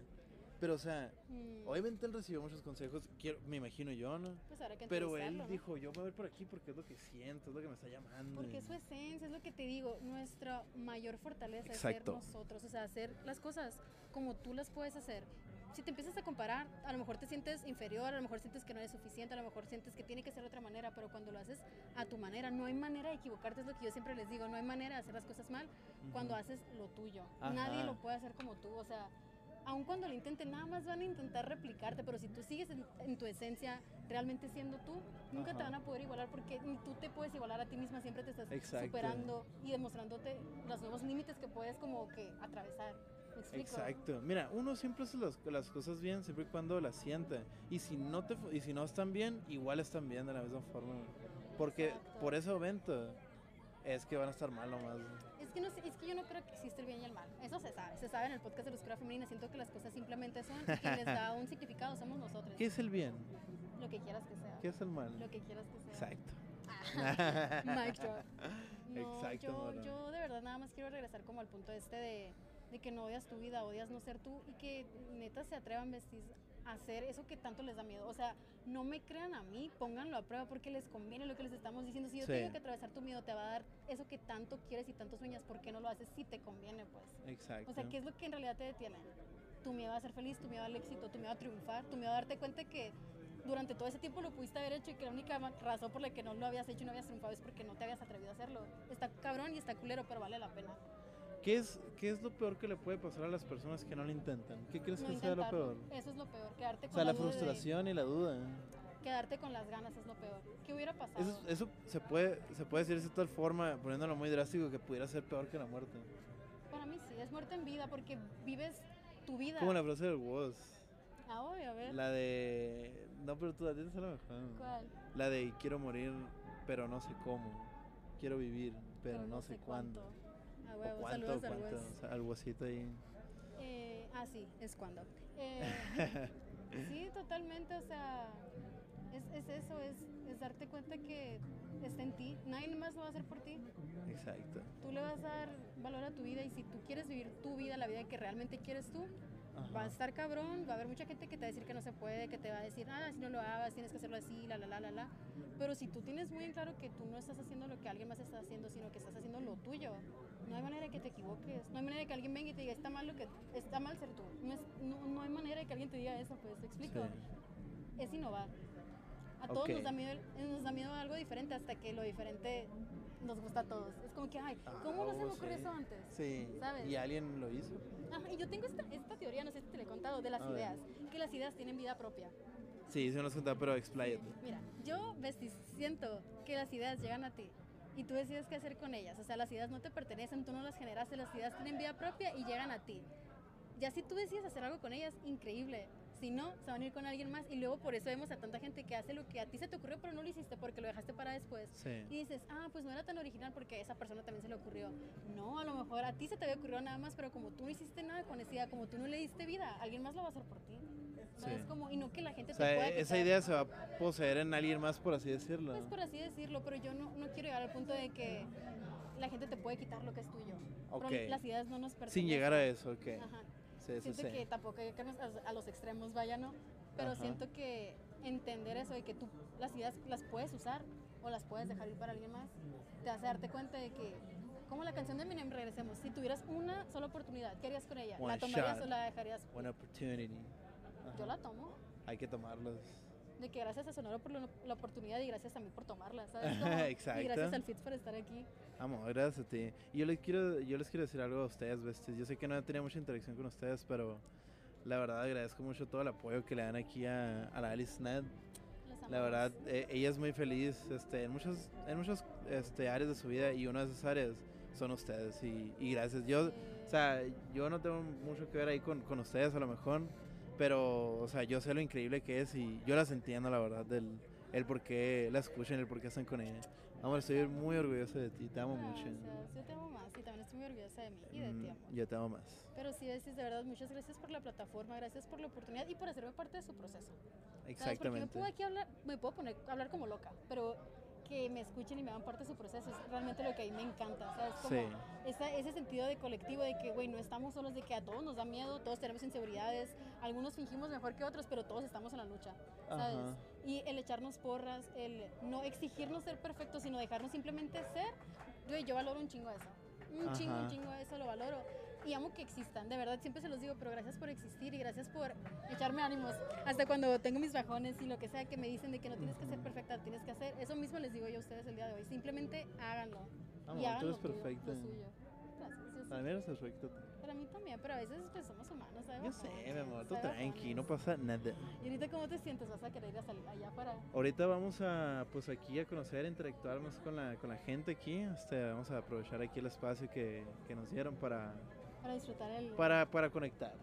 Pero, o sea, mm. obviamente él recibió muchos consejos, quiero, me imagino yo, ¿no? Pues ahora que Pero él dijo, yo voy a ver por aquí porque es lo que siento, es lo que me está llamando. Porque es su esencia, es lo que te digo, nuestra mayor fortaleza es ser nosotros, o sea, hacer las cosas como tú las puedes hacer. Si te empiezas a comparar, a lo mejor te sientes inferior, a lo mejor sientes que no eres suficiente, a lo mejor sientes que tiene que ser de otra manera, pero cuando lo haces a tu manera, no hay manera de equivocarte, es lo que yo siempre les digo, no hay manera de hacer las cosas mal cuando haces lo tuyo. Nadie lo puede hacer como tú, o sea, aun cuando lo intenten, nada más van a intentar replicarte, pero si tú sigues en, tu esencia realmente siendo tú, nunca te van a poder igualar porque ni tú te puedes igualar a ti misma, siempre te estás superando y demostrándote los nuevos límites que puedes como que atravesar. Exacto. Mira, uno siempre hace las, las, cosas bien siempre y cuando las siente. Y si no te y si no están bien, igual están bien de la misma forma. Porque por ese evento es que van a estar mal nomás. Es que, no, es que yo no creo que existe el bien y el mal. Eso se sabe. Se sabe en el podcast de la Oscura Femenina. Siento que las cosas simplemente son y quien les da un significado somos nosotros. ¿Qué es el bien? Lo que quieras que sea. ¿Qué es el mal? Lo que quieras que sea. Exacto. Mic drop. No, Exacto. Yo, yo de verdad nada más quiero regresar como al punto este de, de que no odias tu vida, odias no ser tú y que neta se atrevan a vestir hacer eso que tanto les da miedo. O sea, no me crean a mí, pónganlo a prueba porque les conviene lo que les estamos diciendo. Si yo tengo que atravesar tu miedo, te va a dar eso que tanto quieres y tanto sueñas, ¿por qué no lo haces si te conviene, pues? Exacto. O sea, ¿qué es lo que en realidad te detiene? Tu miedo a ser feliz, tu miedo al éxito, tu miedo a triunfar, tu miedo a darte cuenta que durante todo ese tiempo lo pudiste haber hecho y que la única razón por la que no lo habías hecho y no habías triunfado es porque no te habías atrevido a hacerlo. Está cabrón y está culero, pero vale la pena. ¿Qué es, ¿Qué es lo peor que le puede pasar a las personas que no lo intentan? ¿Qué crees que sea lo peor? Eso es lo peor, quedarte con O sea, la, frustración y la duda. Quedarte con las ganas es lo peor. ¿Qué hubiera pasado? Eso, eso se, puede, se puede decir de tal forma, poniéndolo muy drástico, que pudiera ser peor que la muerte. Para mí sí, es muerte en vida porque vives tu vida. Como la frase del Woz. Ah, obvio, a ver. La de... No, pero tú la tienes a lo mejor. ¿Cuál? La de quiero morir, pero no sé cómo. Quiero vivir, pero, no, sé, cuándo. A huevo, cuánto, saludos cuánto, al huesito ahí. Eh, ah, sí, es cuando. Eh, sí, totalmente, o sea, es, es eso, es, es, darte cuenta que está en ti, nadie más lo va a hacer por ti. Exacto. Tú le vas a dar valor a tu vida y si tú quieres vivir tu vida, la vida que realmente quieres tú, va a estar cabrón, va a haber mucha gente que te va a decir que no se puede, que te va a decir, ah, si no lo hagas, tienes que hacerlo así, la, la, la, la, la. Pero si tú tienes muy en claro que tú no estás haciendo lo que alguien más está haciendo, sino que estás haciendo lo tuyo, no hay manera de que te equivoques, no hay manera de que alguien venga y te diga, está mal lo que, está mal ser tú. No, es, no, hay manera de que alguien te diga eso, pues, te explico. Es innovar. A todos nos, da miedo, nos da miedo algo diferente hasta que lo diferente nos gusta a todos. Es como que, ay, ¿cómo no se me ocurrió eso antes? Sí. ¿Sabes? ¿Y alguien lo hizo? y yo tengo esta, esta, teoría, no sé si te la he contado, de las ideas, que las ideas tienen vida propia. Sí, se nos contado, pero expláyate. Mira, yo siento que las ideas llegan a ti y tú decides qué hacer con ellas. O sea, las ideas no te pertenecen, tú no las generaste, las ideas tienen vida propia y llegan a ti. Ya si tú decides hacer algo con ellas, increíble. Si no, se van a ir con alguien más y luego por eso vemos a tanta gente que hace lo que a ti se te ocurrió pero no lo hiciste porque lo dejaste para después. Y dices, ah, pues no era tan original porque a esa persona también se le ocurrió. No, a lo mejor a ti se te había ocurrido nada más, pero como tú no hiciste nada con esa idea, como tú no le diste vida, alguien más lo va a hacer por ti. Es como, y no que la gente te pueda Esa idea se va a poseer en alguien más, por así decirlo. Pues por así decirlo, pero yo no, no quiero llegar al punto de que la gente te puede quitar lo que es tuyo. Okay. las ideas no nos pertenecen. Sin llegar a eso, ok. Ajá siento que tampoco hay que a, los extremos vaya, ¿no? Pero siento que entender eso de que tú las ideas las puedes usar o las puedes dejar ir para alguien más, te hace darte cuenta de que, como la canción de Eminem, regresemos, si tuvieras una sola oportunidad, ¿qué harías con ella? ¿La tomarías o la dejarías? One opportunity. La tomo. Hay que tomarlos. de que gracias a Sonoro por la, oportunidad y gracias a mí por tomarla, ¿sabes? Exacto. Y gracias al FITS por estar aquí. Amor, gracias a ti. Y yo les quiero, yo les quiero decir algo a ustedes, besties. Yo sé que no he tenido mucha interacción con ustedes, pero la verdad agradezco mucho todo el apoyo que le dan aquí a, a la Alice Ned. La verdad, e, ella es muy feliz este, en muchas, en muchas este, áreas de su vida y una de esas áreas son ustedes y, y gracias. Yo, o sea, yo no tengo mucho que ver ahí con, con ustedes a lo mejor, pero, o sea, yo sé lo increíble que es y yo las entiendo, la verdad, del el por qué la escuchan, el por qué están con ella. Amor, estoy muy orgulloso de ti, te amo mucho. yo te amo más y también estoy muy orgullosa de mí y de ti, mm, amor. Yo te amo más. Pero sí, es de verdad, muchas gracias por la plataforma, gracias por la oportunidad y por hacerme parte de su proceso. Exactamente. Porque me puedo aquí hablar, me puedo poner hablar como loca, pero que me escuchen y me hagan parte de su proceso es realmente lo que a mí me encanta, ¿sabes? Como ese sentido de colectivo de que, güey, no estamos solos, de que a todos nos da miedo, todos tenemos inseguridades, algunos fingimos mejor que otros, pero todos estamos en la lucha, ¿sabes? Y el echarnos porras, el no exigirnos ser perfectos, sino dejarnos simplemente ser, güey, yo valoro un chingo eso, un chingo, un chingo eso lo valoro y amo que existan, de verdad siempre se los digo, pero gracias por existir y gracias por echarme ánimos. Hasta cuando tengo mis bajones y lo que sea que me dicen de que no tienes que ser perfecta, tienes que a ustedes el día de hoy, simplemente háganlo. y háganlo tú eres perfecta. Para mí eres perfecto. Para mí también, pero a veces pues, somos humanos, ¿sabes? Yo sé, mi amor, tú tranqui, no pasa nada. ¿Y ahorita cómo te sientes? ¿Vas a querer ir a salir allá para...? Ahorita vamos a, pues aquí a conocer, interactuar más con la, con la gente aquí. Este, vamos a aprovechar aquí el espacio que, que nos dieron para para disfrutar el... Para, para conectar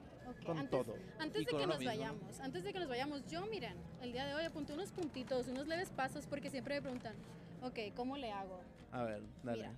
con todo. Antes de que nos vayamos, antes de que nos vayamos, yo miren, el día de hoy apunté unos puntitos, unos leves pasos, porque siempre me preguntan, ok, ¿cómo le hago? A ver, dale.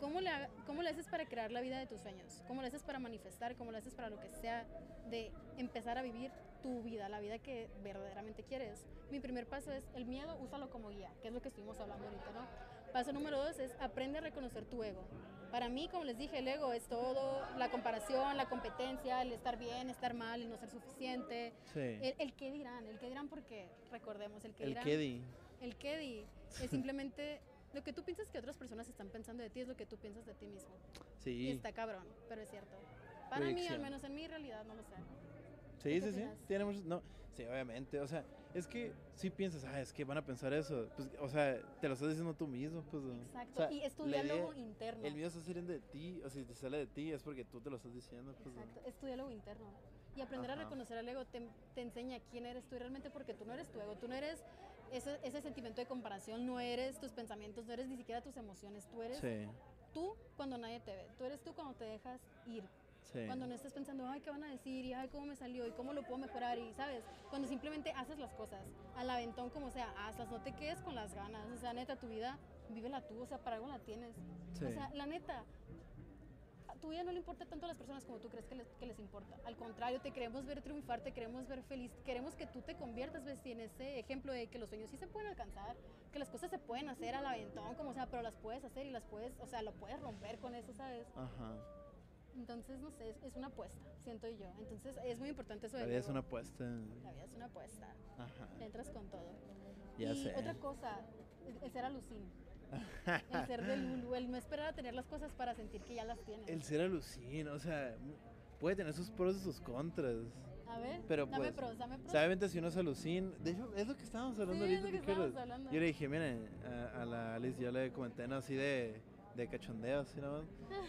¿cómo le, ¿cómo le haces para crear la vida de tus sueños? ¿Cómo le haces para manifestar? ¿Cómo le haces para lo que sea de empezar a vivir tu vida, la vida que verdaderamente quieres? Mi primer paso es el miedo, úsalo como guía, que es lo que estuvimos hablando ahorita, ¿no? Paso número dos es aprende a reconocer tu ego. Para mí, como les dije, el ego es todo, la comparación, la competencia, el estar bien, estar mal, el no ser suficiente. El, el qué dirán, el qué dirán porque, recordemos, el qué dirán. El qué di. El qué di es simplemente lo que tú piensas que otras personas están pensando de ti es lo que tú piensas de ti mismo. Sí. Y está cabrón, pero es cierto. Para mí, al menos en mi realidad, no lo sé. Sí, sí, sí. Tiene muchos, no, sí, obviamente. O sea, es que si piensas, ah, es que van a pensar eso. Pues, o sea, te lo estás diciendo tú mismo. Pues, Exacto. y es tu diálogo interno. El miedo está saliendo de ti. O si te sale de ti es porque tú te lo estás diciendo. Pues, Exacto. Es tu diálogo interno. Y aprender a reconocer al ego te, te, enseña quién eres tú realmente porque tú no eres tu ego. Tú no eres ese, ese sentimiento de comparación. No eres tus pensamientos. No eres ni siquiera tus emociones. Tú eres tú cuando nadie te ve. Tú eres tú cuando te dejas ir cuando no estás pensando, ay, ¿qué van a decir? Y ay, ¿cómo me salió? ¿Y cómo lo puedo mejorar? Y, ¿sabes? Cuando simplemente haces las cosas al aventón, como sea, hazlas, no te quedes con las ganas. O sea, neta, tu vida, vívela tú, o sea, para algo la tienes. O sea, la neta, tu vida no le importa tanto a las personas como tú crees que les, que les importa. Al contrario, te queremos ver triunfar, te queremos ver feliz, queremos que tú te conviertas, ves, en ese ejemplo de que los sueños sí se pueden alcanzar, que las cosas se pueden hacer al aventón, como sea, pero las puedes hacer y las puedes, o sea, lo puedes romper con eso, ¿sabes? Ajá. Entonces, no sé, es, una apuesta, siento yo. Entonces, es muy importante eso de La vida es una apuesta. La vida es una apuesta. Ajá. Entras con todo. Ya y otra cosa, el, ser alucin. El ser de Lulu, el no esperar a tener las cosas para sentir que ya las tienes. El ser alucin, o sea, puede tener sus pros y sus contras. A ver, pero dame pues, pros, dame pros. Si uno es alucin, de hecho, es lo que estábamos hablando sí, ahorita. Es lo que estábamos hablando. Yo le dije, miren, a, a, la Alice, yo le comenté, ¿no? Así de de cachondeo, así nada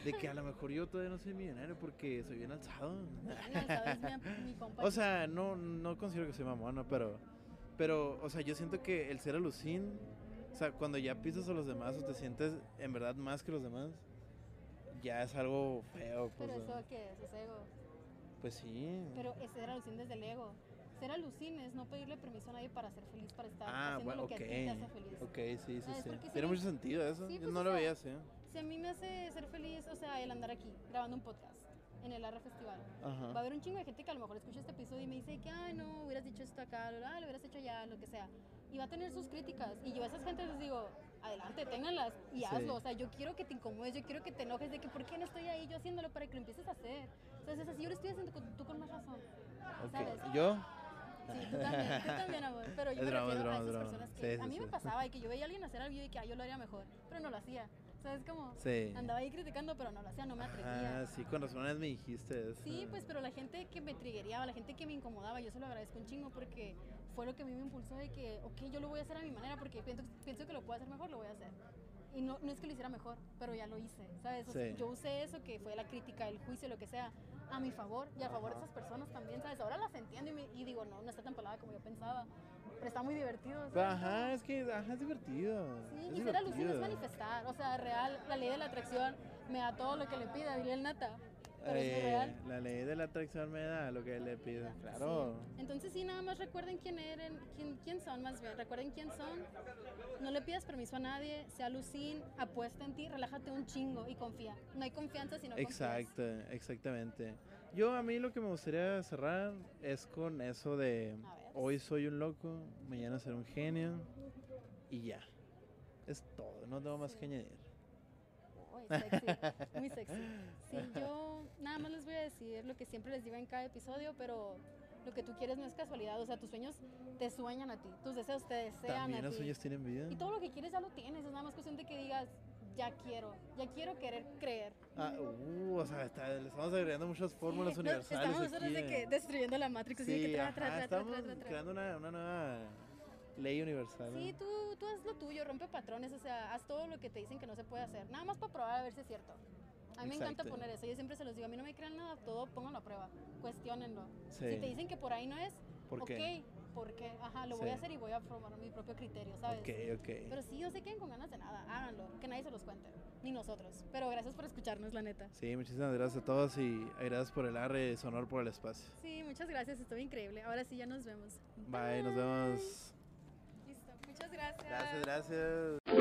De que a lo mejor yo todavía no soy millonario porque soy bien alzado. o sea, no, no considero que soy mamón, pero, pero, o sea, yo siento que el ser alucin, o sea, cuando ya pisas a los demás o te sientes en verdad más que los demás, ya es algo feo. Pues, pero eso qué es, es ego. Pues sí. Pero es ser alucin desde el ego ser alucines, no pedirle permiso a nadie para ser feliz, para estar ah, haciendo lo que a ti te hace feliz. Ok, sí, sí, sí. Tiene mucho sentido eso. Yo pues, no lo veía así. Si a mí me hace ser feliz, o sea, el andar aquí grabando un podcast en el ARRA Festival, va a haber un chingo de gente que a lo mejor escucha este episodio y me dice que, ay, no, hubieras dicho esto acá, lo, lo hubieras hecho allá, lo que sea. Y va a tener sus críticas. Y yo a esas gente les digo, adelante, ténganlas y hazlo. O sea, yo quiero que te incomodes, yo quiero que te enojes de que, ¿por qué no estoy ahí yo haciéndolo para que lo empieces a hacer? Entonces, así yo lo estoy haciendo, tú con más razón. ¿sabes? ¿Yo? Sí, tú también, tú también, amor. Pero yo me refiero a esas personas que a mí me pasaba y que yo veía a alguien hacer algo y que ah, yo lo haría mejor, pero no lo hacía. ¿Sabes cómo? Sí. Andaba ahí criticando, pero no lo hacía, no me atrevía. Ah, sí, con razones me dijiste eso. Sí, pues, pero la gente que me trigueaba, la gente que me incomodaba, yo se lo agradezco un chingo porque fue lo que a mí me impulsó de que, ok, yo lo voy a hacer a mi manera porque pienso, pienso que lo puedo hacer mejor, lo voy a hacer. Y no, no es que lo hiciera mejor, pero ya lo hice, ¿sabes? yo usé eso, que fue la crítica, el juicio, lo que sea, a mi favor y a favor de esas personas también, ¿sabes? Ahora las entiendo y, digo, no, no está tan palada como yo pensaba, pero está muy divertido. Ajá, es que ajá, es divertido. Sí, y ser alucina es manifestar, o sea, real, la ley de la atracción me da todo lo que le pida, diría el nata. Eh, la ley de la atracción me da lo que le pido, claro. Entonces sí, nada más recuerden quién eran, quién, quién son más bien, recuerden quién son. No le pidas permiso a nadie, sea lucín, apuesta en ti, relájate un chingo y confía. No hay confianza sino Exacto, exactamente. Yo a mí lo que me gustaría cerrar es con eso de hoy soy un loco, mañana seré un genio y ya. Es todo, no tengo más que añadir. muy sexy. Sí, yo nada más les voy a decir lo que siempre les digo en cada episodio, pero lo que tú quieres no es casualidad, o sea, tus sueños te sueñan a ti, tus deseos te desean También a los sueños tienen vida. Y todo lo que quieres ya lo tienes, es nada más cuestión de que digas, ya quiero, ya quiero querer creer. Ah, uh, o sea, está, le estamos agregando muchas fórmulas universales. Estamos nosotros de que destruyendo la Matrix, sí, que tra, tra, estamos creando una, una nueva ley universal. Sí, tú, tú haz lo tuyo, rompe patrones, o sea, haz todo lo que te dicen que no se puede hacer, nada más para probar a ver si es cierto. A mí me encanta poner eso, yo siempre se los digo, a mí no me crean nada, todo pónganlo a prueba, cuestionenlo. Si te dicen que por ahí no es, ¿Por qué? porque, ajá, lo voy a hacer y voy a formar mi propio criterio, ¿sabes? Ok, ok. Pero sí, no se queden con ganas de nada, que nadie se los cuente, ni nosotros. Pero gracias por escucharnos, la neta. Sí, muchísimas gracias a todos y gracias por el arre sonor por el espacio. Sí, muchas gracias, estuvo increíble. Ahora sí, ya nos vemos. Bye. nos vemos. Muchas gracias. Gracias, gracias.